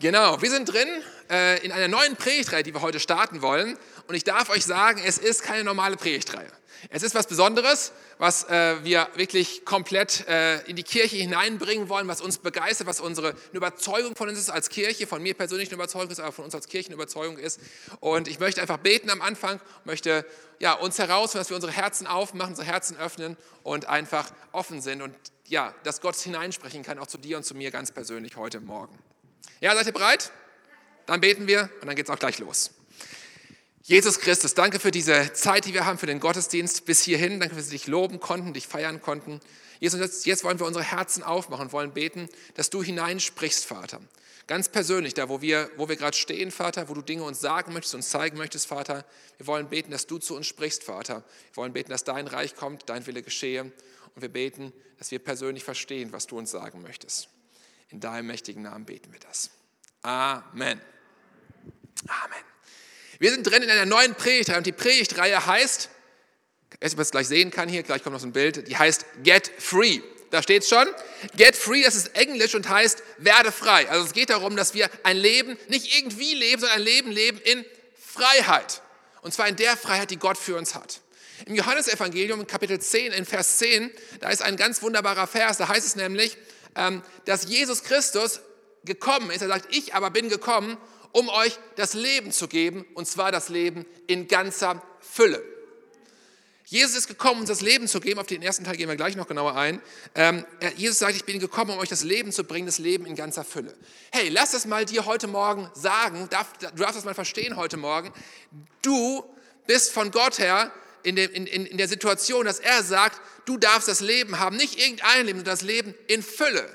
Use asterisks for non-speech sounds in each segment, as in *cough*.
Genau, wir sind drin äh, in einer neuen Predigtreihe, die wir heute starten wollen. Und ich darf euch sagen, es ist keine normale Predigtreihe. Es ist was Besonderes, was äh, wir wirklich komplett äh, in die Kirche hineinbringen wollen, was uns begeistert, was unsere Überzeugung von uns ist als Kirche, von mir persönlich eine Überzeugung ist, aber von uns als Kirche eine Überzeugung ist. Und ich möchte einfach beten am Anfang, möchte ja, uns herausfinden, dass wir unsere Herzen aufmachen, unsere Herzen öffnen und einfach offen sind und ja, dass Gott hineinsprechen kann, auch zu dir und zu mir ganz persönlich heute Morgen. Ja, seid ihr bereit? Dann beten wir und dann geht es auch gleich los. Jesus Christus, danke für diese Zeit, die wir haben, für den Gottesdienst bis hierhin. Danke, dass wir dich loben konnten, dich feiern konnten. Jesus, jetzt, wollen wir unsere Herzen aufmachen und wollen beten, dass du hineinsprichst, Vater. Ganz persönlich, da wo wir, wo wir gerade stehen, Vater, wo du Dinge uns sagen möchtest, uns zeigen möchtest, Vater. Wir wollen beten, dass du zu uns sprichst, Vater. Wir wollen beten, dass dein Reich kommt, dein Wille geschehe. Und wir beten, dass wir persönlich verstehen, was du uns sagen möchtest. In deinem mächtigen Namen beten wir das. Amen. Amen. Wir sind drin in einer neuen Predigtreihe und die Predigtreihe heißt, erst was gleich sehen kann hier, gleich kommt noch so ein Bild, die heißt Get Free. Da steht es schon. Get free, das ist Englisch und heißt werde frei. Also es geht darum, dass wir ein Leben nicht irgendwie leben, sondern ein Leben leben in Freiheit. Und zwar in der Freiheit, die Gott für uns hat. Im Johannesevangelium, Kapitel 10, in Vers 10, da ist ein ganz wunderbarer Vers, da heißt es nämlich, dass Jesus Christus gekommen ist. Er sagt, ich aber bin gekommen, um euch das Leben zu geben, und zwar das Leben in ganzer Fülle. Jesus ist gekommen, uns das Leben zu geben. Auf den ersten Teil gehen wir gleich noch genauer ein. Ähm, Jesus sagt, ich bin gekommen, um euch das Leben zu bringen, das Leben in ganzer Fülle. Hey, lass das mal dir heute Morgen sagen. du darfst das mal verstehen heute Morgen. Du bist von Gott her in, dem, in, in, der Situation, dass er sagt, du darfst das Leben haben. Nicht irgendein Leben, sondern das Leben in Fülle.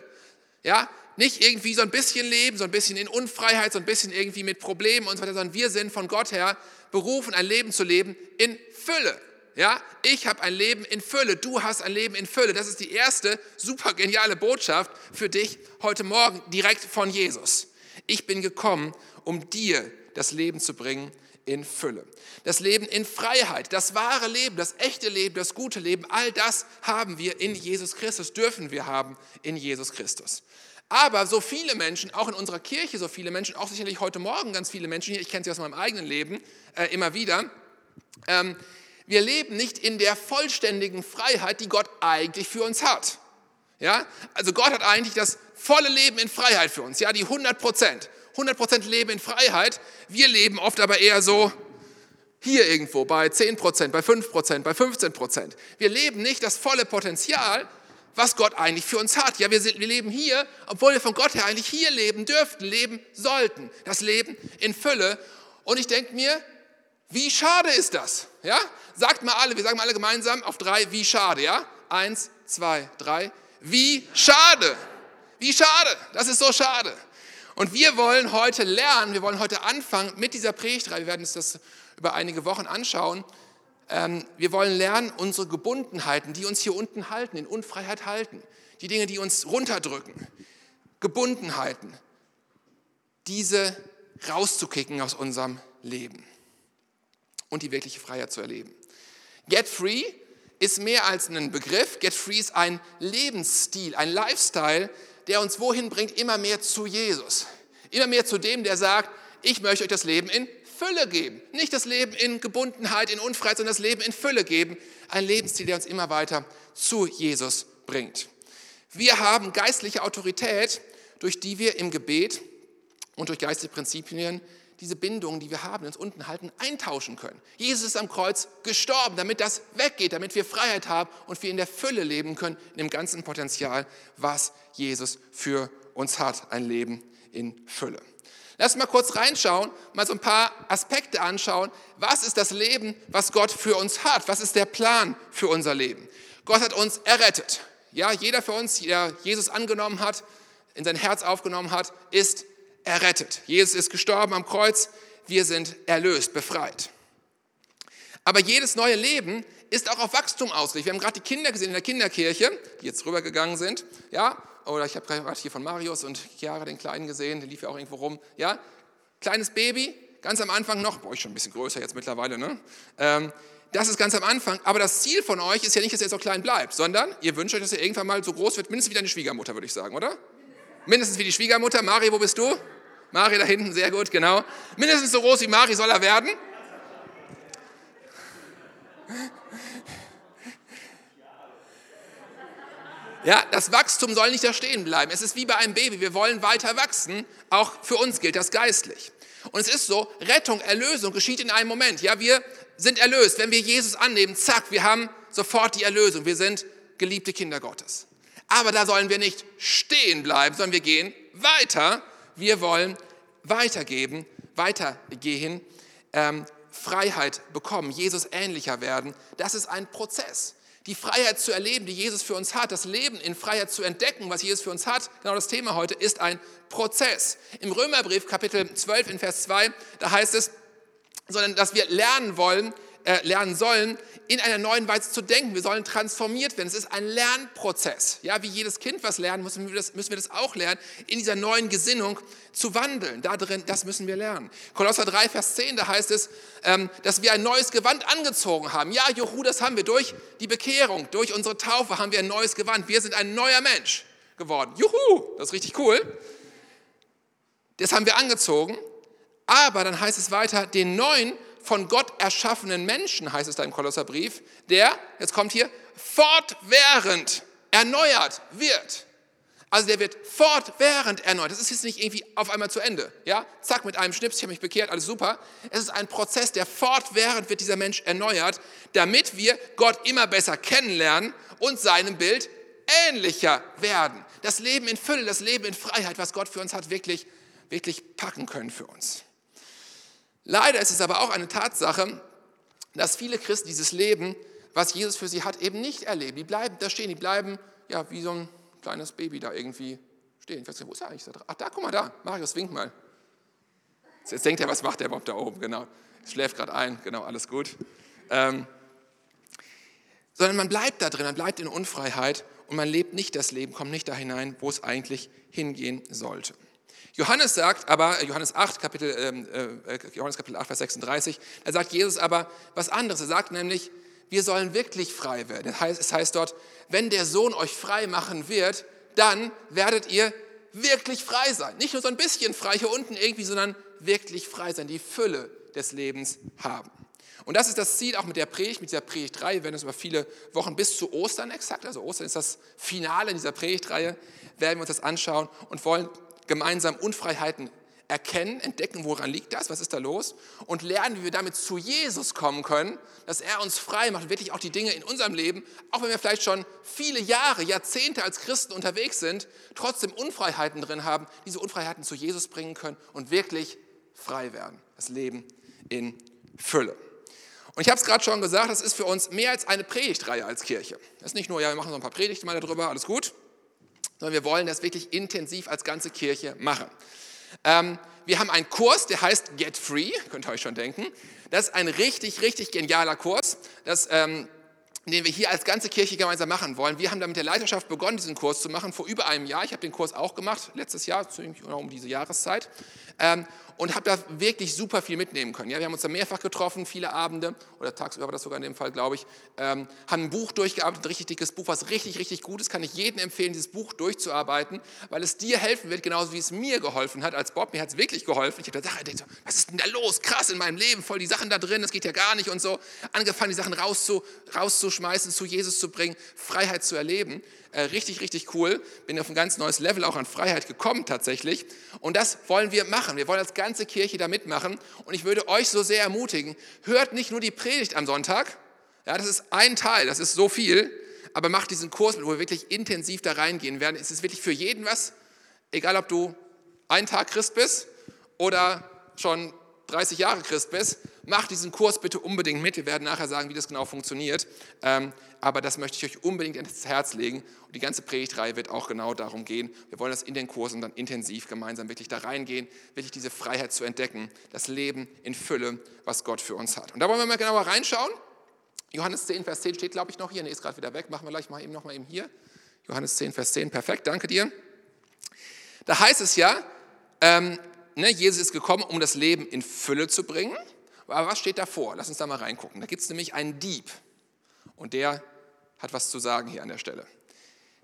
Ja, nicht irgendwie so ein bisschen leben, so ein bisschen in Unfreiheit, so ein bisschen irgendwie mit Problemen und so weiter, sondern wir sind von Gott her berufen, ein Leben zu leben in Fülle. Ja, ich habe ein Leben in Fülle, du hast ein Leben in Fülle. Das ist die erste super geniale Botschaft für dich heute Morgen direkt von Jesus. Ich bin gekommen, um dir das Leben zu bringen in Fülle. Das Leben in Freiheit, das wahre Leben, das echte Leben, das gute Leben, all das haben wir in Jesus Christus, dürfen wir haben in Jesus Christus. Aber so viele Menschen, auch in unserer Kirche so viele Menschen, auch sicherlich heute Morgen ganz viele Menschen hier, ich kenne sie aus meinem eigenen Leben äh, immer wieder, ähm, wir leben nicht in der vollständigen Freiheit, die Gott eigentlich für uns hat. Ja? Also Gott hat eigentlich das volle Leben in Freiheit für uns, ja, die 100 Prozent. 100 Prozent Leben in Freiheit. Wir leben oft aber eher so hier irgendwo bei 10 Prozent, bei 5 Prozent, bei 15 Prozent. Wir leben nicht das volle Potenzial, was Gott eigentlich für uns hat. Ja, wir, sind, wir leben hier, obwohl wir von Gott her eigentlich hier leben dürften, leben sollten. Das Leben in Fülle. Und ich denke mir, wie schade ist das? Ja? Sagt mal alle, wir sagen mal alle gemeinsam auf drei, wie schade, ja? Eins, zwei, drei. Wie schade. Wie schade. Das ist so schade. Und wir wollen heute lernen, wir wollen heute anfangen mit dieser Predigtreihe. Wir werden uns das über einige Wochen anschauen. Ähm, wir wollen lernen, unsere Gebundenheiten, die uns hier unten halten, in Unfreiheit halten, die Dinge, die uns runterdrücken, Gebundenheiten, diese rauszukicken aus unserem Leben und die wirkliche Freiheit zu erleben. Get Free ist mehr als ein Begriff. Get Free ist ein Lebensstil, ein Lifestyle, der uns wohin bringt? Immer mehr zu Jesus. Immer mehr zu dem, der sagt, ich möchte euch das Leben in Fülle geben. Nicht das Leben in Gebundenheit, in Unfreiheit, sondern das Leben in Fülle geben. Ein Lebensstil, der uns immer weiter zu Jesus bringt. Wir haben geistliche Autorität, durch die wir im Gebet und durch geistliche Prinzipien diese Bindungen, die wir haben, uns unten halten, eintauschen können. Jesus ist am Kreuz gestorben, damit das weggeht, damit wir Freiheit haben und wir in der Fülle leben können, in dem ganzen Potenzial, was Jesus für uns hat, ein Leben in Fülle. Lass mal kurz reinschauen, mal so ein paar Aspekte anschauen. Was ist das Leben, was Gott für uns hat? Was ist der Plan für unser Leben? Gott hat uns errettet. Ja, jeder für uns, der Jesus angenommen hat, in sein Herz aufgenommen hat, ist errettet. Jesus ist gestorben am Kreuz. Wir sind erlöst, befreit. Aber jedes neue Leben ist auch auf Wachstum ausgerichtet. Wir haben gerade die Kinder gesehen in der Kinderkirche, die jetzt rübergegangen sind. Ja, oder ich habe gerade hier von Marius und Chiara den Kleinen gesehen, der lief ja auch irgendwo rum. Ja, kleines Baby, ganz am Anfang noch, boah, ich schon ein bisschen größer jetzt mittlerweile, ne? Ähm, das ist ganz am Anfang. Aber das Ziel von euch ist ja nicht, dass ihr jetzt so klein bleibt, sondern ihr wünscht euch, dass ihr irgendwann mal so groß wird, mindestens wie deine Schwiegermutter, würde ich sagen, oder? Mindestens wie die Schwiegermutter. Mari, wo bist du? Mari da hinten, sehr gut, genau. Mindestens so groß wie Mari soll er werden. Ja, das Wachstum soll nicht da stehen bleiben. Es ist wie bei einem Baby. Wir wollen weiter wachsen. Auch für uns gilt das geistlich. Und es ist so, Rettung, Erlösung geschieht in einem Moment. Ja, wir sind erlöst. Wenn wir Jesus annehmen, zack, wir haben sofort die Erlösung. Wir sind geliebte Kinder Gottes. Aber da sollen wir nicht stehen bleiben, sondern wir gehen weiter. Wir wollen weitergeben, weitergehen, ähm, Freiheit bekommen, Jesus ähnlicher werden. Das ist ein Prozess die Freiheit zu erleben, die Jesus für uns hat, das Leben in Freiheit zu entdecken, was Jesus für uns hat, genau das Thema heute, ist ein Prozess. Im Römerbrief Kapitel 12 in Vers 2, da heißt es, sondern dass wir lernen wollen, äh, lernen sollen, in einer neuen Weise zu denken. Wir sollen transformiert werden. Es ist ein Lernprozess. Ja, wie jedes Kind was lernen, müssen wir, das, müssen wir das auch lernen, in dieser neuen Gesinnung zu wandeln. Da drin, das müssen wir lernen. Kolosser 3, Vers 10, da heißt es, ähm, dass wir ein neues Gewand angezogen haben. Ja, Juhu, das haben wir durch die Bekehrung, durch unsere Taufe haben wir ein neues Gewand. Wir sind ein neuer Mensch geworden. Juhu, das ist richtig cool. Das haben wir angezogen. Aber dann heißt es weiter, den neuen von Gott erschaffenen Menschen, heißt es da im Kolosserbrief, der, jetzt kommt hier, fortwährend erneuert wird. Also der wird fortwährend erneuert. Das ist jetzt nicht irgendwie auf einmal zu Ende. Ja, zack, mit einem Schnips, ich habe mich bekehrt, alles super. Es ist ein Prozess, der fortwährend wird dieser Mensch erneuert, damit wir Gott immer besser kennenlernen und seinem Bild ähnlicher werden. Das Leben in Fülle, das Leben in Freiheit, was Gott für uns hat, wirklich, wirklich packen können für uns. Leider ist es aber auch eine Tatsache, dass viele Christen dieses Leben, was Jesus für sie hat, eben nicht erleben. Die bleiben da stehen, die bleiben ja wie so ein kleines Baby da irgendwie stehen. Ich weiß nicht, wo ist er eigentlich? Ach, da, guck mal da, Marius, wink mal. Jetzt denkt er, was macht der überhaupt da oben? Genau, schläft gerade ein, genau, alles gut. Ähm, sondern man bleibt da drin, man bleibt in Unfreiheit und man lebt nicht das Leben, kommt nicht da hinein, wo es eigentlich hingehen sollte. Johannes sagt aber, Johannes 8, Kapitel, ähm, äh, Johannes Kapitel 8, Vers 36, da sagt Jesus aber was anderes. Er sagt nämlich, wir sollen wirklich frei werden. Das heißt, es heißt dort, wenn der Sohn euch frei machen wird, dann werdet ihr wirklich frei sein. Nicht nur so ein bisschen frei hier unten irgendwie, sondern wirklich frei sein, die Fülle des Lebens haben. Und das ist das Ziel auch mit der Predigt, mit dieser Predigtreihe. Wir werden es über viele Wochen bis zu Ostern exakt, also Ostern ist das Finale in dieser Predigtreihe, werden wir uns das anschauen und wollen gemeinsam Unfreiheiten erkennen, entdecken, woran liegt das, was ist da los und lernen, wie wir damit zu Jesus kommen können, dass er uns frei macht, wirklich auch die Dinge in unserem Leben, auch wenn wir vielleicht schon viele Jahre, Jahrzehnte als Christen unterwegs sind, trotzdem Unfreiheiten drin haben, diese Unfreiheiten zu Jesus bringen können und wirklich frei werden. Das Leben in Fülle. Und ich habe es gerade schon gesagt, das ist für uns mehr als eine Predigtreihe als Kirche. Das ist nicht nur, ja, wir machen so ein paar Predigten mal darüber, alles gut, sondern wir wollen das wirklich intensiv als ganze Kirche machen. Ähm, wir haben einen Kurs, der heißt Get Free, könnt ihr euch schon denken. Das ist ein richtig, richtig genialer Kurs, das, ähm, den wir hier als ganze Kirche gemeinsam machen wollen. Wir haben da mit der Leiterschaft begonnen, diesen Kurs zu machen, vor über einem Jahr. Ich habe den Kurs auch gemacht, letztes Jahr, um diese Jahreszeit. Ähm, und habe da wirklich super viel mitnehmen können. Ja, wir haben uns da mehrfach getroffen, viele Abende, oder tagsüber war das sogar in dem Fall, glaube ich, ähm, haben ein Buch durchgearbeitet, ein richtig dickes Buch, was richtig, richtig gut ist. Kann ich jedem empfehlen, dieses Buch durchzuarbeiten, weil es dir helfen wird, genauso wie es mir geholfen hat. Als Bob, mir hat es wirklich geholfen. Ich habe da gedacht, was ist denn da los? Krass in meinem Leben, voll die Sachen da drin, das geht ja gar nicht und so. Angefangen, die Sachen rauszu, rauszuschmeißen, zu Jesus zu bringen, Freiheit zu erleben. Äh, richtig, richtig cool. Bin auf ein ganz neues Level auch an Freiheit gekommen tatsächlich. Und das wollen wir machen. Wir wollen als ganze Kirche da mitmachen. Und ich würde euch so sehr ermutigen, hört nicht nur die Predigt am Sonntag. Ja, das ist ein Teil, das ist so viel. Aber macht diesen Kurs, wo wir wirklich intensiv da reingehen werden. Es ist wirklich für jeden was. Egal, ob du einen Tag Christ bist oder schon 30 Jahre Christ bist, mach diesen Kurs bitte unbedingt mit. Wir werden nachher sagen, wie das genau funktioniert. Aber das möchte ich euch unbedingt ins Herz legen. Und die ganze Predigtreihe wird auch genau darum gehen. Wir wollen das in den Kursen dann intensiv gemeinsam wirklich da reingehen, wirklich diese Freiheit zu entdecken, das Leben in Fülle, was Gott für uns hat. Und da wollen wir mal genauer reinschauen. Johannes 10, Vers 10 steht, glaube ich, noch hier. Ne, ist gerade wieder weg. Machen wir gleich mal eben noch mal eben hier. Johannes 10, Vers 10. Perfekt, danke dir. Da heißt es ja, ähm, ne, Jesus ist gekommen, um das Leben in Fülle zu bringen. Aber was steht davor? Lass uns da mal reingucken. Da gibt es nämlich einen Dieb. Und der hat was zu sagen hier an der Stelle.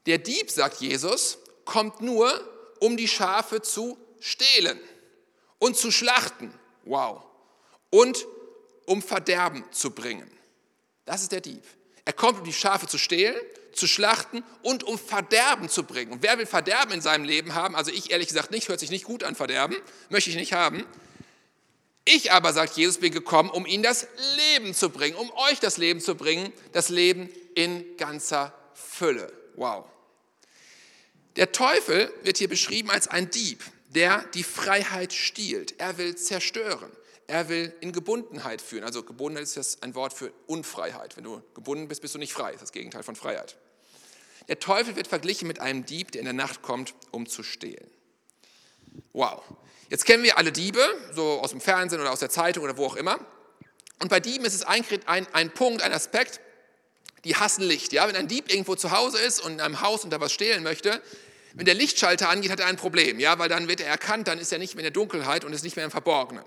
Der Dieb, sagt Jesus, kommt nur, um die Schafe zu stehlen. und zu schlachten. Wow. Und um Verderben zu bringen. Das ist der Dieb. Er kommt, um die Schafe zu stehlen, zu schlachten und um Verderben zu bringen. Und wer will Verderben in seinem Leben haben? Also ich ehrlich gesagt nicht, hört sich nicht gut an Verderben, möchte ich nicht haben. Ich aber, sagt Jesus, bin gekommen, um ihnen das Leben zu bringen, um euch das Leben zu bringen, das Leben in ganzer Fülle. Wow. Der Teufel wird hier beschrieben als ein Dieb, der die Freiheit stiehlt. Er will zerstören. Er will in Gebundenheit führen. Also Gebundenheit ist das ein Wort für Unfreiheit. Wenn du gebunden bist, bist du nicht frei. Das ist das Gegenteil von Freiheit. Der Teufel wird verglichen mit einem Dieb, der in der Nacht kommt, um zu stehlen. Wow. Jetzt kennen wir alle Diebe, so aus dem Fernsehen oder aus der Zeitung oder wo auch immer. Und bei Dieben ist es ein, ein, ein Punkt, ein Aspekt, die hassen Licht. Ja? Wenn ein Dieb irgendwo zu Hause ist und in einem Haus und da was stehlen möchte, wenn der Lichtschalter angeht, hat er ein Problem, ja? weil dann wird er erkannt, dann ist er nicht mehr in der Dunkelheit und ist nicht mehr im Verborgenen.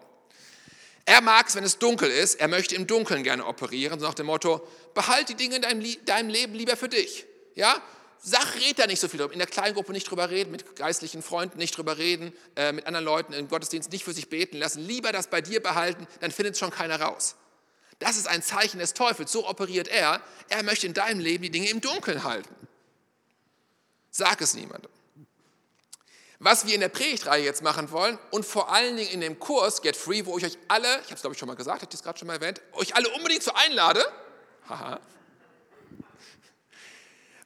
Er mag es, wenn es dunkel ist, er möchte im Dunkeln gerne operieren, so nach dem Motto, behalt die Dinge in deinem, deinem Leben lieber für dich. Ja? Sag, red da nicht so viel drüber. In der Kleingruppe nicht drüber reden, mit geistlichen Freunden nicht drüber reden, äh, mit anderen Leuten im Gottesdienst nicht für sich beten lassen. Lieber das bei dir behalten, dann findet es schon keiner raus. Das ist ein Zeichen des Teufels. So operiert er. Er möchte in deinem Leben die Dinge im Dunkeln halten. Sag es niemandem. Was wir in der Predigtreihe jetzt machen wollen und vor allen Dingen in dem Kurs Get Free, wo ich euch alle, ich habe es glaube ich schon mal gesagt, habe ich das gerade schon mal erwähnt, euch alle unbedingt zu einlade. Haha.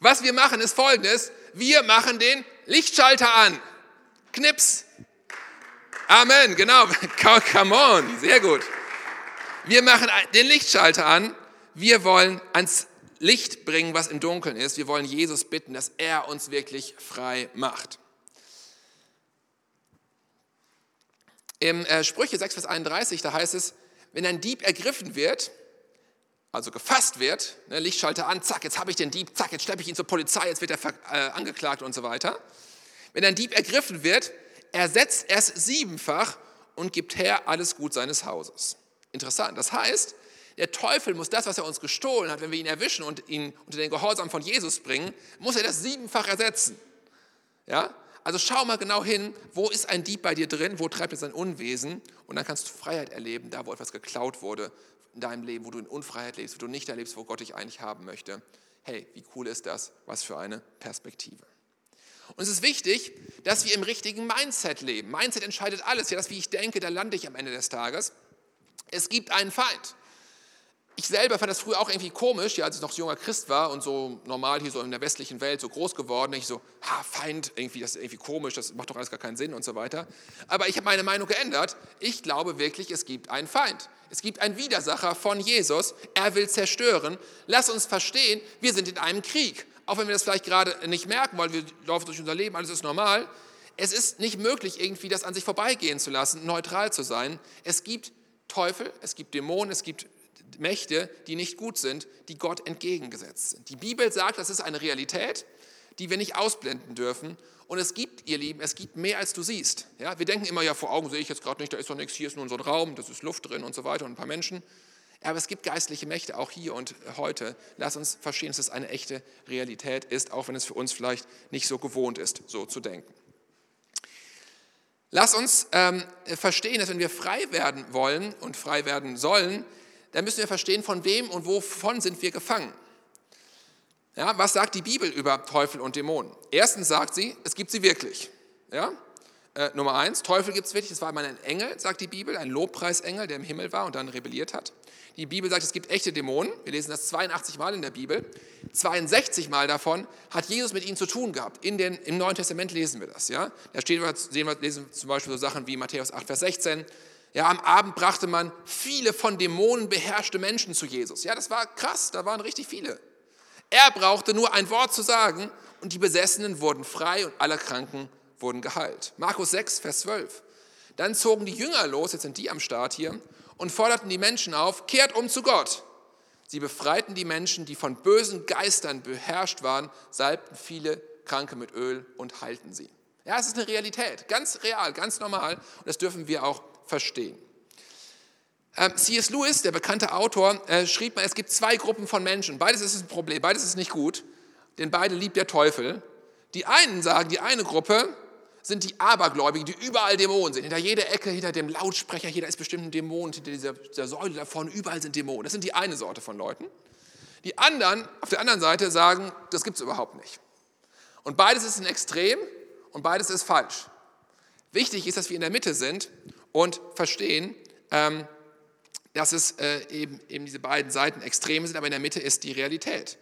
Was wir machen ist folgendes, wir machen den Lichtschalter an. Knips. Amen, genau. *laughs* Come on, sehr gut. Wir machen den Lichtschalter an. Wir wollen ans Licht bringen, was im Dunkeln ist. Wir wollen Jesus bitten, dass er uns wirklich frei macht. Im äh, Sprüche 6, Vers 31, da heißt es, wenn ein Dieb ergriffen wird, also gefasst wird, ne, Lichtschalter an, zack, jetzt habe ich den Dieb, zack, jetzt schleppe ich ihn zur Polizei, jetzt wird er äh, angeklagt und so weiter. Wenn ein Dieb ergriffen wird, ersetzt er es siebenfach und gibt her alles Gut seines Hauses. Interessant. Das heißt, der Teufel muss das, was er uns gestohlen hat, wenn wir ihn erwischen und ihn unter den Gehorsam von Jesus bringen, muss er das siebenfach ersetzen. Ja? Also schau mal genau hin, wo ist ein Dieb bei dir drin, wo treibt er sein Unwesen und dann kannst du Freiheit erleben, da wo etwas geklaut wurde in deinem Leben, wo du in Unfreiheit lebst, wo du nicht erlebst, wo Gott dich eigentlich haben möchte. Hey, wie cool ist das? Was für eine Perspektive. Und es ist wichtig, dass wir im richtigen Mindset leben. Mindset entscheidet alles. Ja, das, wie ich denke, da lande ich am Ende des Tages. Es gibt einen Feind. Ich selber fand das früher auch irgendwie komisch, ja, als ich noch junger Christ war und so normal hier so in der westlichen Welt so groß geworden. Ich so, ha, Feind, irgendwie, das ist irgendwie komisch, das macht doch alles gar keinen Sinn und so weiter. Aber ich habe meine Meinung geändert. Ich glaube wirklich, es gibt einen Feind. Es gibt einen Widersacher von Jesus. Er will zerstören. Lass uns verstehen, wir sind in einem Krieg. Auch wenn wir das vielleicht gerade nicht merken, weil wir laufen durch unser Leben, alles ist normal. Es ist nicht möglich, irgendwie das an sich vorbeigehen zu lassen, neutral zu sein. Es gibt Teufel, es gibt Dämonen, es gibt Mächte, die nicht gut sind, die Gott entgegengesetzt sind. Die Bibel sagt, das ist eine Realität, die wir nicht ausblenden dürfen. Und es gibt, ihr Lieben, es gibt mehr, als du siehst. Ja, wir denken immer, ja, vor Augen sehe ich jetzt gerade nicht, da ist doch nichts, hier ist nur so ein Raum, das ist Luft drin und so weiter und ein paar Menschen. Aber es gibt geistliche Mächte auch hier und heute. Lass uns verstehen, dass es eine echte Realität ist, auch wenn es für uns vielleicht nicht so gewohnt ist, so zu denken. Lass uns ähm, verstehen, dass wenn wir frei werden wollen und frei werden sollen, dann müssen wir verstehen, von wem und wovon sind wir gefangen. Ja, was sagt die Bibel über Teufel und Dämonen? Erstens sagt sie, es gibt sie wirklich. Ja? Äh, Nummer eins, Teufel gibt es wirklich, das war einmal ein Engel, sagt die Bibel, ein Lobpreisengel, der im Himmel war und dann rebelliert hat. Die Bibel sagt, es gibt echte Dämonen. Wir lesen das 82 Mal in der Bibel. 62 Mal davon hat Jesus mit ihnen zu tun gehabt. In den, Im Neuen Testament lesen wir das. Ja? Da steht, sehen wir, lesen wir zum Beispiel so Sachen wie Matthäus 8, Vers 16. Ja, am Abend brachte man viele von Dämonen beherrschte Menschen zu Jesus. Ja, das war krass, da waren richtig viele. Er brauchte nur ein Wort zu sagen und die Besessenen wurden frei und alle Kranken wurden geheilt. Markus 6, Vers 12. Dann zogen die Jünger los, jetzt sind die am Start hier, und forderten die Menschen auf, kehrt um zu Gott. Sie befreiten die Menschen, die von bösen Geistern beherrscht waren, salbten viele Kranke mit Öl und heilten sie. Ja, es ist eine Realität, ganz real, ganz normal und das dürfen wir auch verstehen. Ähm, C.S. Lewis, der bekannte Autor, äh, schrieb mal, es gibt zwei Gruppen von Menschen. Beides ist ein Problem, beides ist nicht gut, denn beide liebt der Teufel. Die einen sagen, die eine Gruppe, sind die Abergläubigen, die überall Dämonen sind. Hinter jeder Ecke, hinter dem Lautsprecher, da ist bestimmt ein Dämon, hinter dieser, dieser Säule da vorne, überall sind Dämonen. Das sind die eine Sorte von Leuten. Die anderen, auf der anderen Seite, sagen, das gibt es überhaupt nicht. Und beides ist ein Extrem und beides ist falsch. Wichtig ist, dass wir in der Mitte sind und verstehen, ähm, dass es äh, eben, eben diese beiden Seiten Extreme sind, aber in der Mitte ist die Realität.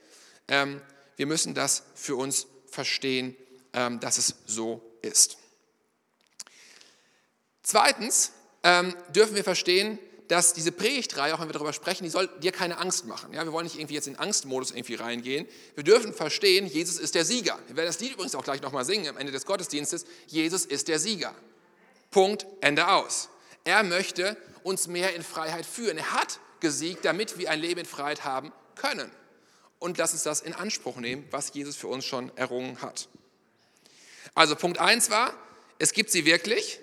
Ähm, wir müssen das für uns verstehen, ähm, dass es so ist. Zweitens dürfen wir verstehen, dass diese Predigtreihe, auch wenn wir darüber sprechen, die soll dir keine Angst machen. Ja, wir wollen nicht irgendwie jetzt in Angstmodus irgendwie reingehen. Wir dürfen verstehen, Jesus ist der Sieger. Wir werden das Lied übrigens auch gleich nochmal singen am Ende des Gottesdienstes. Jesus ist der Sieger. Punkt, Ende aus. Er möchte uns mehr in Freiheit führen. Er hat gesiegt, damit wir ein Leben in Freiheit haben können. Und lass uns das in Anspruch nehmen, was Jesus für uns schon errungen hat. Also Punkt 1 war, es gibt sie wirklich.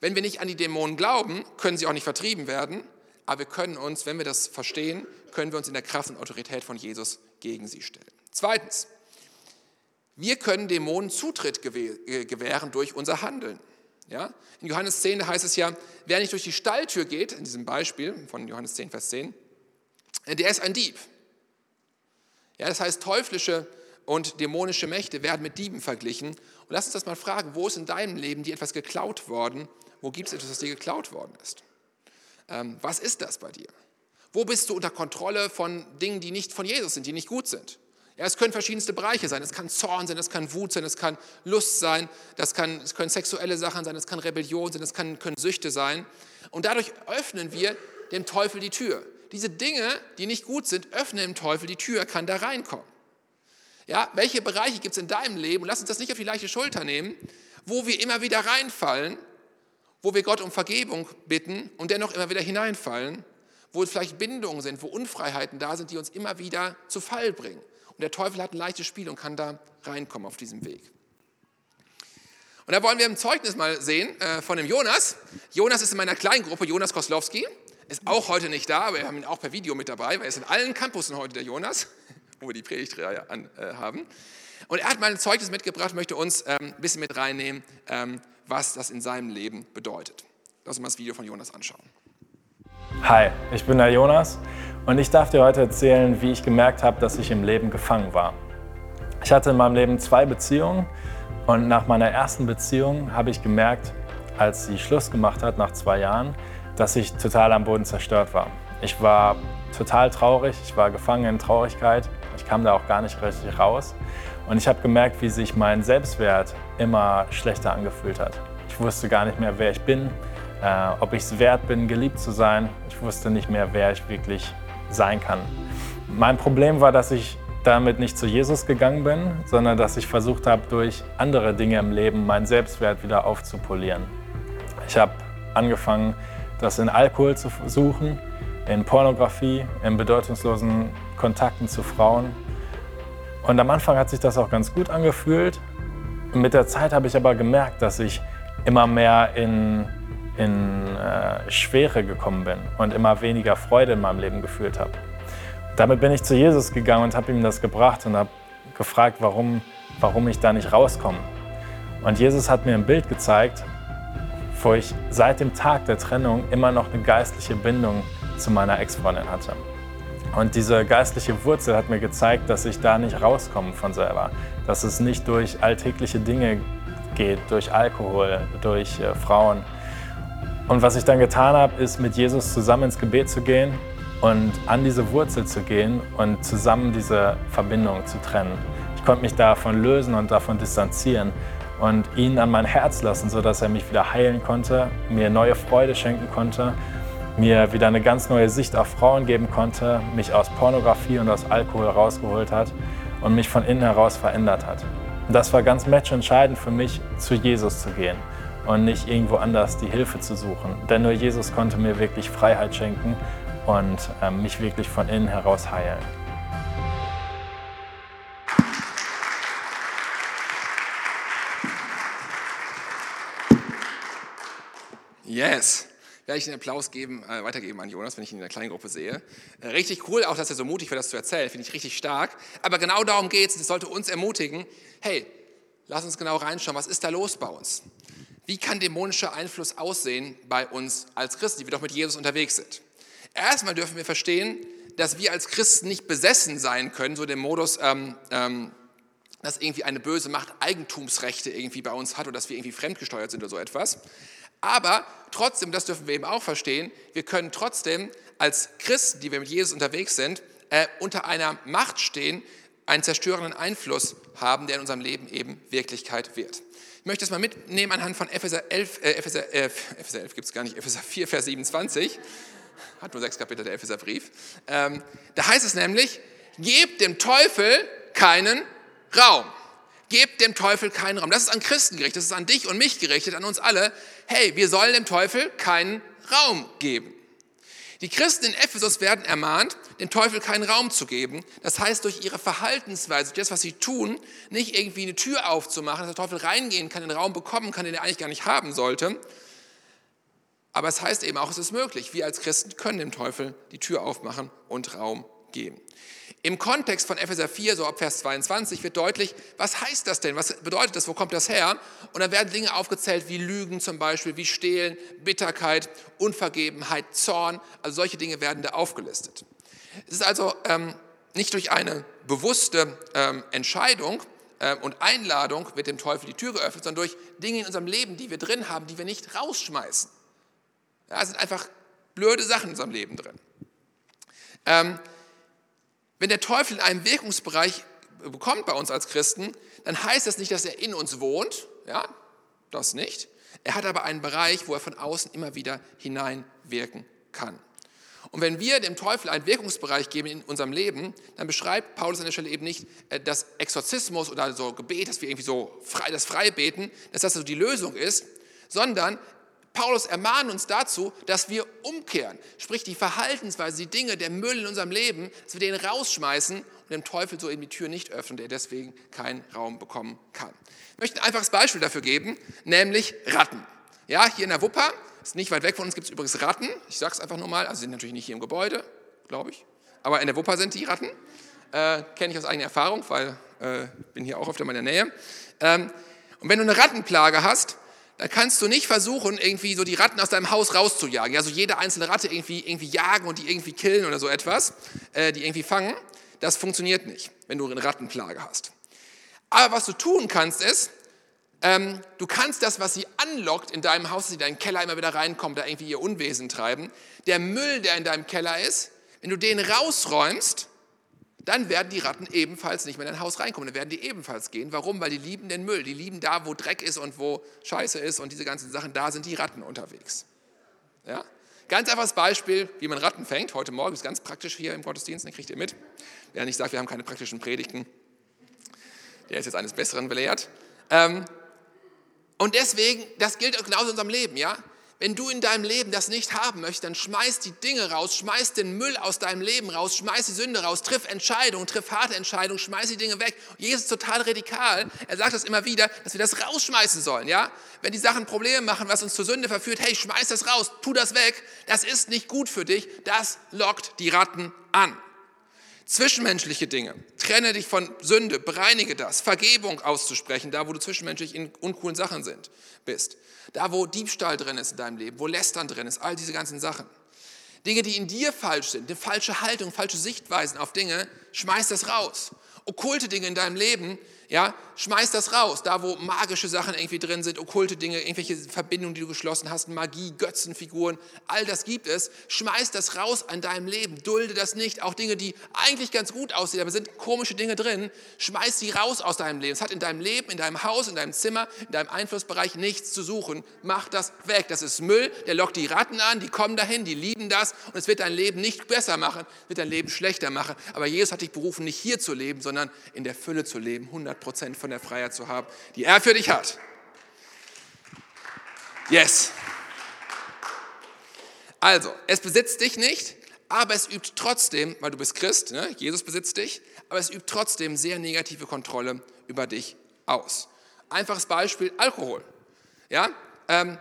Wenn wir nicht an die Dämonen glauben, können sie auch nicht vertrieben werden. Aber wir können uns, wenn wir das verstehen, können wir uns in der Kraft und Autorität von Jesus gegen sie stellen. Zweitens, wir können Dämonen Zutritt äh, gewähren durch unser Handeln. Ja? In Johannes 10 da heißt es ja, wer nicht durch die Stalltür geht, in diesem Beispiel von Johannes 10, Vers 10, der ist ein Dieb. Ja, das heißt, teuflische und dämonische Mächte werden mit Dieben verglichen. Und lass uns das mal fragen, wo ist in deinem Leben dir etwas geklaut worden? Wo gibt es etwas, was dir geklaut worden ist? Ähm, was ist das bei dir? Wo bist du unter Kontrolle von Dingen, die nicht von Jesus sind, die nicht gut sind? Ja, es können verschiedenste Bereiche sein. Es kann Zorn sein, es kann Wut sein, es kann Lust sein, das kann, es können sexuelle Sachen sein, es kann Rebellion sein, es kann, können Süchte sein. Und dadurch öffnen wir dem Teufel die Tür. Diese Dinge, die nicht gut sind, öffnen dem Teufel die Tür, kann da reinkommen. Ja, welche Bereiche gibt es in deinem Leben? lass uns das nicht auf die leichte Schulter nehmen, wo wir immer wieder reinfallen, wo wir Gott um Vergebung bitten und dennoch immer wieder hineinfallen, wo vielleicht Bindungen sind, wo Unfreiheiten da sind, die uns immer wieder zu Fall bringen. Und der Teufel hat ein leichtes Spiel und kann da reinkommen auf diesem Weg. Und da wollen wir ein Zeugnis mal sehen äh, von dem Jonas. Jonas ist in meiner Kleingruppe, Jonas Koslowski, ist auch heute nicht da, aber wir haben ihn auch per Video mit dabei, weil er ist in allen Campussen heute der Jonas *laughs* wo wir die Predigtreihe an, äh, haben. Und er hat mal ein Zeugnis mitgebracht, möchte uns ähm, ein bisschen mit reinnehmen, ähm, was das in seinem Leben bedeutet. Lass uns mal das Video von Jonas anschauen. Hi, ich bin der Jonas und ich darf dir heute erzählen, wie ich gemerkt habe, dass ich im Leben gefangen war. Ich hatte in meinem Leben zwei Beziehungen und nach meiner ersten Beziehung habe ich gemerkt, als sie Schluss gemacht hat nach zwei Jahren, dass ich total am Boden zerstört war. Ich war total traurig, ich war gefangen in Traurigkeit ich kam da auch gar nicht richtig raus. Und ich habe gemerkt, wie sich mein Selbstwert immer schlechter angefühlt hat. Ich wusste gar nicht mehr, wer ich bin, äh, ob ich es wert bin, geliebt zu sein. Ich wusste nicht mehr, wer ich wirklich sein kann. Mein Problem war, dass ich damit nicht zu Jesus gegangen bin, sondern dass ich versucht habe, durch andere Dinge im Leben meinen Selbstwert wieder aufzupolieren. Ich habe angefangen, das in Alkohol zu suchen, in Pornografie, in bedeutungslosen Kontakten zu Frauen. Und am Anfang hat sich das auch ganz gut angefühlt. Mit der Zeit habe ich aber gemerkt, dass ich immer mehr in, in äh, Schwere gekommen bin und immer weniger Freude in meinem Leben gefühlt habe. Damit bin ich zu Jesus gegangen und habe ihm das gebracht und habe gefragt, warum, warum ich da nicht rauskomme. Und Jesus hat mir ein Bild gezeigt, wo ich seit dem Tag der Trennung immer noch eine geistliche Bindung zu meiner Ex-Freundin hatte. Und diese geistliche Wurzel hat mir gezeigt, dass ich da nicht rauskomme von selber. Dass es nicht durch alltägliche Dinge geht, durch Alkohol, durch äh, Frauen. Und was ich dann getan habe, ist mit Jesus zusammen ins Gebet zu gehen und an diese Wurzel zu gehen und zusammen diese Verbindung zu trennen. Ich konnte mich davon lösen und davon distanzieren und ihn an mein Herz lassen, sodass er mich wieder heilen konnte, mir neue Freude schenken konnte mir wieder eine ganz neue Sicht auf Frauen geben konnte, mich aus Pornografie und aus Alkohol rausgeholt hat und mich von innen heraus verändert hat. Und das war ganz matchentscheidend für mich, zu Jesus zu gehen und nicht irgendwo anders die Hilfe zu suchen. Denn nur Jesus konnte mir wirklich Freiheit schenken und äh, mich wirklich von innen heraus heilen. Yes werde ich den Applaus geben, äh, weitergeben an Jonas, wenn ich ihn in der kleinen Gruppe sehe. Äh, richtig cool, auch dass er so mutig war, das zu erzählen, finde ich richtig stark. Aber genau darum geht es, das sollte uns ermutigen, hey, lass uns genau reinschauen, was ist da los bei uns? Wie kann dämonischer Einfluss aussehen bei uns als Christen, die wir doch mit Jesus unterwegs sind? Erstmal dürfen wir verstehen, dass wir als Christen nicht besessen sein können, so dem Modus, ähm, ähm, dass irgendwie eine böse Macht Eigentumsrechte irgendwie bei uns hat oder dass wir irgendwie fremdgesteuert sind oder so etwas. Aber trotzdem, das dürfen wir eben auch verstehen, wir können trotzdem als Christen, die wir mit Jesus unterwegs sind, äh, unter einer Macht stehen, einen zerstörenden Einfluss haben, der in unserem Leben eben Wirklichkeit wird. Möchte es mal mitnehmen anhand von Epheser 11, äh, Epheser, äh, Epheser 11 gibt es gar nicht, Epheser 4, Vers 27, hat nur sechs Kapitel der Epheserbrief. Ähm, da heißt es nämlich, gebt dem Teufel keinen Raum. Gebt dem Teufel keinen Raum. Das ist an Christen gerichtet, das ist an dich und mich gerichtet, an uns alle. Hey, wir sollen dem Teufel keinen Raum geben. Die Christen in Ephesus werden ermahnt, dem Teufel keinen Raum zu geben. Das heißt, durch ihre Verhaltensweise, durch das, was sie tun, nicht irgendwie eine Tür aufzumachen, dass der Teufel reingehen kann, den Raum bekommen kann, den er eigentlich gar nicht haben sollte. Aber es heißt eben auch, es ist möglich. Wir als Christen können dem Teufel die Tür aufmachen und Raum geben. Im Kontext von Epheser 4, so ab Vers 22, wird deutlich, was heißt das denn? Was bedeutet das? Wo kommt das her? Und da werden Dinge aufgezählt wie Lügen zum Beispiel, wie Stehlen, Bitterkeit, Unvergebenheit, Zorn. Also solche Dinge werden da aufgelistet. Es ist also ähm, nicht durch eine bewusste ähm, Entscheidung äh, und Einladung wird dem Teufel die Tür geöffnet, sondern durch Dinge in unserem Leben, die wir drin haben, die wir nicht rausschmeißen. Ja, es sind einfach blöde Sachen in unserem Leben drin. Wenn der Teufel in einem Wirkungsbereich bekommt bei uns als Christen, dann heißt das nicht, dass er in uns wohnt, ja, das nicht. Er hat aber einen Bereich, wo er von außen immer wieder hineinwirken kann. Und wenn wir dem Teufel einen Wirkungsbereich geben in unserem Leben, dann beschreibt Paulus an der Stelle eben nicht äh, das Exorzismus oder so Gebet, dass wir irgendwie so frei, das frei beten, dass das so die Lösung ist, sondern Paulus ermahnt uns dazu, dass wir umkehren. Sprich, die Verhaltensweise, die Dinge, der Müll in unserem Leben, dass wir den rausschmeißen und dem Teufel so eben die Tür nicht öffnen, der deswegen keinen Raum bekommen kann. Ich möchte ein einfaches Beispiel dafür geben, nämlich Ratten. Ja, hier in der Wupper, ist nicht weit weg von uns, gibt es übrigens Ratten. Ich sage es einfach nur mal, also sind natürlich nicht hier im Gebäude, glaube ich. Aber in der Wupper sind die Ratten. Äh, Kenne ich aus eigener Erfahrung, weil äh, bin hier auch öfter mal in der Nähe. Ähm, und wenn du eine Rattenplage hast, da kannst du nicht versuchen, irgendwie so die Ratten aus deinem Haus rauszujagen. Ja, so jede einzelne Ratte irgendwie, irgendwie jagen und die irgendwie killen oder so etwas, äh, die irgendwie fangen. Das funktioniert nicht, wenn du eine Rattenplage hast. Aber was du tun kannst, ist, ähm, du kannst das, was sie anlockt in deinem Haus, dass sie in deinen Keller immer wieder reinkommen, da irgendwie ihr Unwesen treiben, der Müll, der in deinem Keller ist, wenn du den rausräumst, dann werden die Ratten ebenfalls nicht mehr in dein Haus reinkommen. Dann werden die ebenfalls gehen. Warum? Weil die lieben den Müll. Die lieben da, wo Dreck ist und wo Scheiße ist und diese ganzen Sachen. Da sind die Ratten unterwegs. Ja? Ganz einfaches Beispiel, wie man Ratten fängt. Heute Morgen ist ganz praktisch hier im Gottesdienst, den kriegt ihr mit. Wer nicht sagt, wir haben keine praktischen Predigten, der ist jetzt eines Besseren belehrt. Ähm, und deswegen, das gilt genauso in unserem Leben, ja. Wenn du in deinem Leben das nicht haben möchtest, dann schmeiß die Dinge raus, schmeiß den Müll aus deinem Leben raus, schmeiß die Sünde raus, triff Entscheidungen, triff harte Entscheidungen, schmeiß die Dinge weg. Jesus ist total radikal. Er sagt das immer wieder, dass wir das rausschmeißen sollen, ja? Wenn die Sachen Probleme machen, was uns zur Sünde verführt, hey, schmeiß das raus, tu das weg. Das ist nicht gut für dich. Das lockt die Ratten an. Zwischenmenschliche Dinge. Trenne dich von Sünde, bereinige das. Vergebung auszusprechen, da wo du zwischenmenschlich in uncoolen Sachen sind, bist. Da wo Diebstahl drin ist in deinem Leben, wo Lästern drin ist, all diese ganzen Sachen. Dinge, die in dir falsch sind, eine falsche Haltung, falsche Sichtweisen auf Dinge, schmeiß das raus. Okkulte Dinge in deinem Leben, ja, schmeiß das raus. Da, wo magische Sachen irgendwie drin sind, okkulte Dinge, irgendwelche Verbindungen, die du geschlossen hast, Magie, Götzenfiguren, all das gibt es. Schmeiß das raus an deinem Leben. Dulde das nicht. Auch Dinge, die eigentlich ganz gut aussehen, aber sind komische Dinge drin. Schmeiß sie raus aus deinem Leben. Es hat in deinem Leben, in deinem Haus, in deinem Zimmer, in deinem Einflussbereich nichts zu suchen. Mach das weg. Das ist Müll. Der lockt die Ratten an. Die kommen dahin. Die lieben das. Und es wird dein Leben nicht besser machen. Es wird dein Leben schlechter machen. Aber Jesus hat dich berufen, nicht hier zu leben, sondern in der Fülle zu leben. 100 Prozent von der Freiheit zu haben, die er für dich hat. Yes. Also, es besitzt dich nicht, aber es übt trotzdem, weil du bist Christ, ne? Jesus besitzt dich, aber es übt trotzdem sehr negative Kontrolle über dich aus. Einfaches Beispiel, Alkohol. Ja, ähm,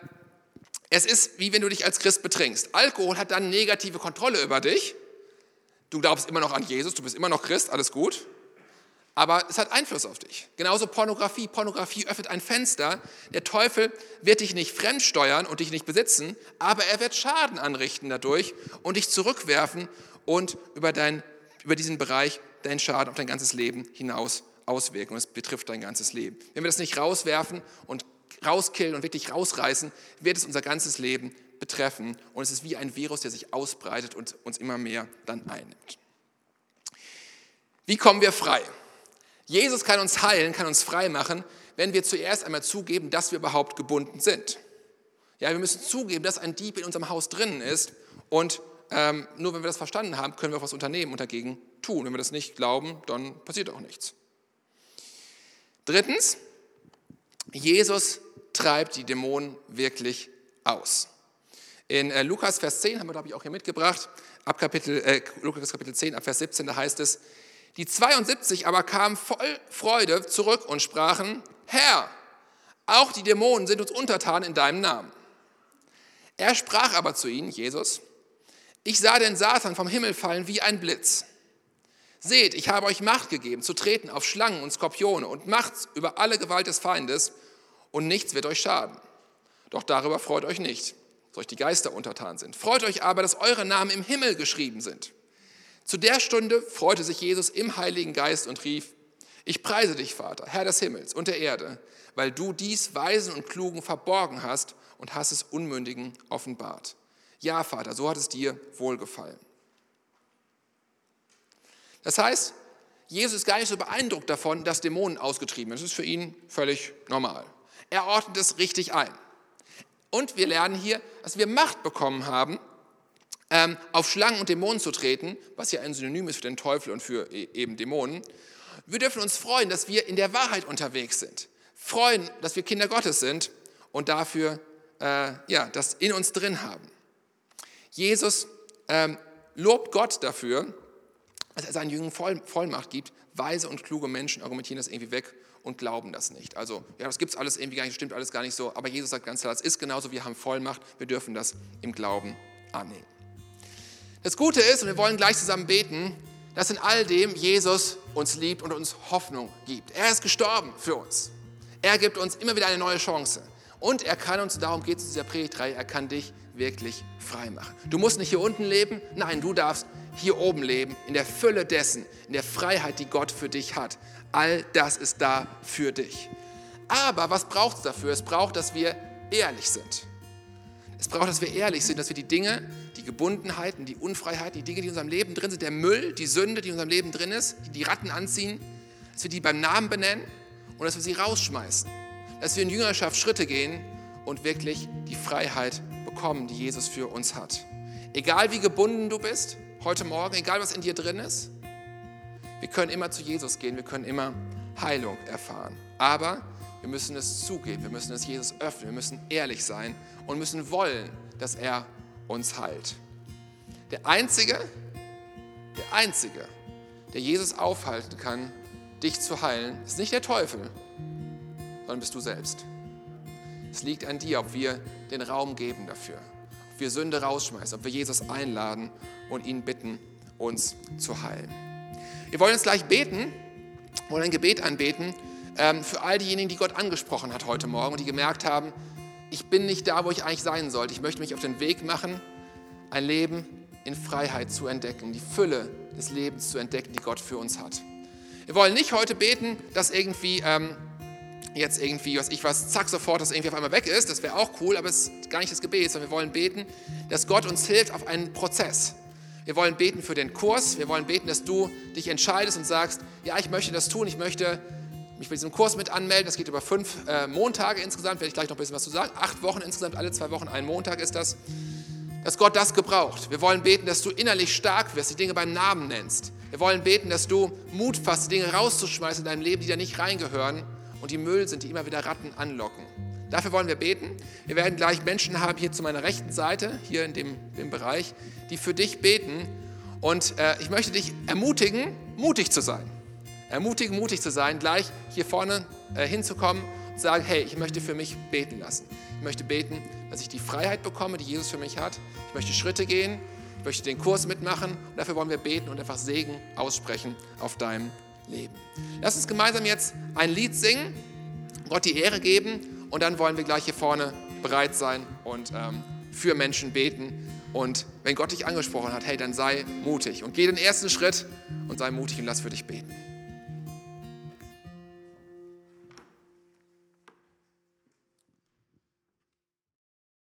es ist wie wenn du dich als Christ betrinkst. Alkohol hat dann negative Kontrolle über dich. Du glaubst immer noch an Jesus, du bist immer noch Christ, alles gut. Aber es hat Einfluss auf dich. Genauso Pornografie. Pornografie öffnet ein Fenster. Der Teufel wird dich nicht fremdsteuern und dich nicht besitzen, aber er wird Schaden anrichten dadurch und dich zurückwerfen und über, dein, über diesen Bereich deinen Schaden auf dein ganzes Leben hinaus auswirken. Und es betrifft dein ganzes Leben. Wenn wir das nicht rauswerfen und rauskillen und wirklich rausreißen, wird es unser ganzes Leben betreffen. Und es ist wie ein Virus, der sich ausbreitet und uns immer mehr dann einnimmt. Wie kommen wir frei? Jesus kann uns heilen, kann uns frei machen, wenn wir zuerst einmal zugeben, dass wir überhaupt gebunden sind. Ja, wir müssen zugeben, dass ein Dieb in unserem Haus drinnen ist und ähm, nur wenn wir das verstanden haben, können wir auch was unternehmen und dagegen tun. Wenn wir das nicht glauben, dann passiert auch nichts. Drittens, Jesus treibt die Dämonen wirklich aus. In äh, Lukas Vers 10 haben wir, glaube ich, auch hier mitgebracht, ab Kapitel, äh, Lukas Kapitel 10, ab Vers 17, da heißt es, die 72 aber kamen voll Freude zurück und sprachen, Herr, auch die Dämonen sind uns untertan in deinem Namen. Er sprach aber zu ihnen, Jesus, ich sah den Satan vom Himmel fallen wie ein Blitz. Seht, ich habe euch Macht gegeben, zu treten auf Schlangen und Skorpione und Macht über alle Gewalt des Feindes, und nichts wird euch schaden. Doch darüber freut euch nicht, dass euch die Geister untertan sind. Freut euch aber, dass eure Namen im Himmel geschrieben sind. Zu der Stunde freute sich Jesus im Heiligen Geist und rief, ich preise dich, Vater, Herr des Himmels und der Erde, weil du dies Weisen und Klugen verborgen hast und hast es Unmündigen offenbart. Ja, Vater, so hat es dir wohlgefallen. Das heißt, Jesus ist gar nicht so beeindruckt davon, dass Dämonen ausgetrieben werden. Das ist für ihn völlig normal. Er ordnet es richtig ein. Und wir lernen hier, dass wir Macht bekommen haben, auf Schlangen und Dämonen zu treten, was ja ein Synonym ist für den Teufel und für e-, eben Dämonen. Wir dürfen uns freuen, dass wir in der Wahrheit unterwegs sind. Freuen, dass wir Kinder Gottes sind und dafür äh, ja, das in uns drin haben. Jesus ähm, lobt Gott dafür, dass er seinen Jüngern Voll, Vollmacht gibt. Weise und kluge Menschen argumentieren das irgendwie weg und glauben das nicht. Also, ja, das gibt es alles irgendwie gar nicht, stimmt alles gar nicht so. Aber Jesus sagt ganz klar, es ist genauso, wir haben Vollmacht, wir dürfen das im Glauben annehmen. Das Gute ist, und wir wollen gleich zusammen beten, dass in all dem Jesus uns liebt und uns Hoffnung gibt. Er ist gestorben für uns. Er gibt uns immer wieder eine neue Chance. Und er kann uns, darum geht es in dieser Predigtreihe, er kann dich wirklich frei machen. Du musst nicht hier unten leben, nein, du darfst hier oben leben, in der Fülle dessen, in der Freiheit, die Gott für dich hat. All das ist da für dich. Aber was braucht es dafür? Es braucht, dass wir ehrlich sind. Es braucht, dass wir ehrlich sind, dass wir die Dinge, Gebundenheiten, die Unfreiheiten, die Dinge, die in unserem Leben drin sind, der Müll, die Sünde, die in unserem Leben drin ist, die die Ratten anziehen, dass wir die beim Namen benennen und dass wir sie rausschmeißen. Dass wir in Jüngerschaft Schritte gehen und wirklich die Freiheit bekommen, die Jesus für uns hat. Egal wie gebunden du bist, heute Morgen, egal was in dir drin ist, wir können immer zu Jesus gehen, wir können immer Heilung erfahren. Aber wir müssen es zugeben, wir müssen es Jesus öffnen, wir müssen ehrlich sein und müssen wollen, dass er uns heilt. Der Einzige, der Einzige, der Jesus aufhalten kann, dich zu heilen, ist nicht der Teufel, sondern bist du selbst. Es liegt an dir, ob wir den Raum geben dafür, ob wir Sünde rausschmeißen, ob wir Jesus einladen und ihn bitten, uns zu heilen. Wir wollen jetzt gleich beten, wollen ein Gebet anbeten ähm, für all diejenigen, die Gott angesprochen hat heute Morgen und die gemerkt haben, ich bin nicht da, wo ich eigentlich sein sollte. Ich möchte mich auf den Weg machen, ein Leben in Freiheit zu entdecken, die Fülle des Lebens zu entdecken, die Gott für uns hat. Wir wollen nicht heute beten, dass irgendwie ähm, jetzt irgendwie, was ich was, zack, sofort, dass irgendwie auf einmal weg ist. Das wäre auch cool, aber es ist gar nicht das Gebet, sondern wir wollen beten, dass Gott uns hilft auf einen Prozess. Wir wollen beten für den Kurs. Wir wollen beten, dass du dich entscheidest und sagst, ja, ich möchte das tun, ich möchte mich bei diesem Kurs mit anmelden. Das geht über fünf äh, Montage insgesamt, werde ich gleich noch ein bisschen was zu sagen. Acht Wochen insgesamt, alle zwei Wochen, ein Montag ist das. Dass Gott das gebraucht. Wir wollen beten, dass du innerlich stark wirst, die Dinge beim Namen nennst. Wir wollen beten, dass du Mut fasst, die Dinge rauszuschmeißen in deinem Leben, die da nicht reingehören und die Müll sind, die immer wieder Ratten anlocken. Dafür wollen wir beten. Wir werden gleich Menschen haben hier zu meiner rechten Seite, hier in dem, dem Bereich, die für dich beten. Und äh, ich möchte dich ermutigen, mutig zu sein ermutigen, mutig zu sein, gleich hier vorne äh, hinzukommen und sagen, hey, ich möchte für mich beten lassen. Ich möchte beten, dass ich die Freiheit bekomme, die Jesus für mich hat. Ich möchte Schritte gehen, ich möchte den Kurs mitmachen. Und dafür wollen wir beten und einfach Segen aussprechen auf deinem Leben. Lass uns gemeinsam jetzt ein Lied singen, Gott die Ehre geben und dann wollen wir gleich hier vorne bereit sein und ähm, für Menschen beten. Und wenn Gott dich angesprochen hat, hey, dann sei mutig und geh den ersten Schritt und sei mutig und lass für dich beten.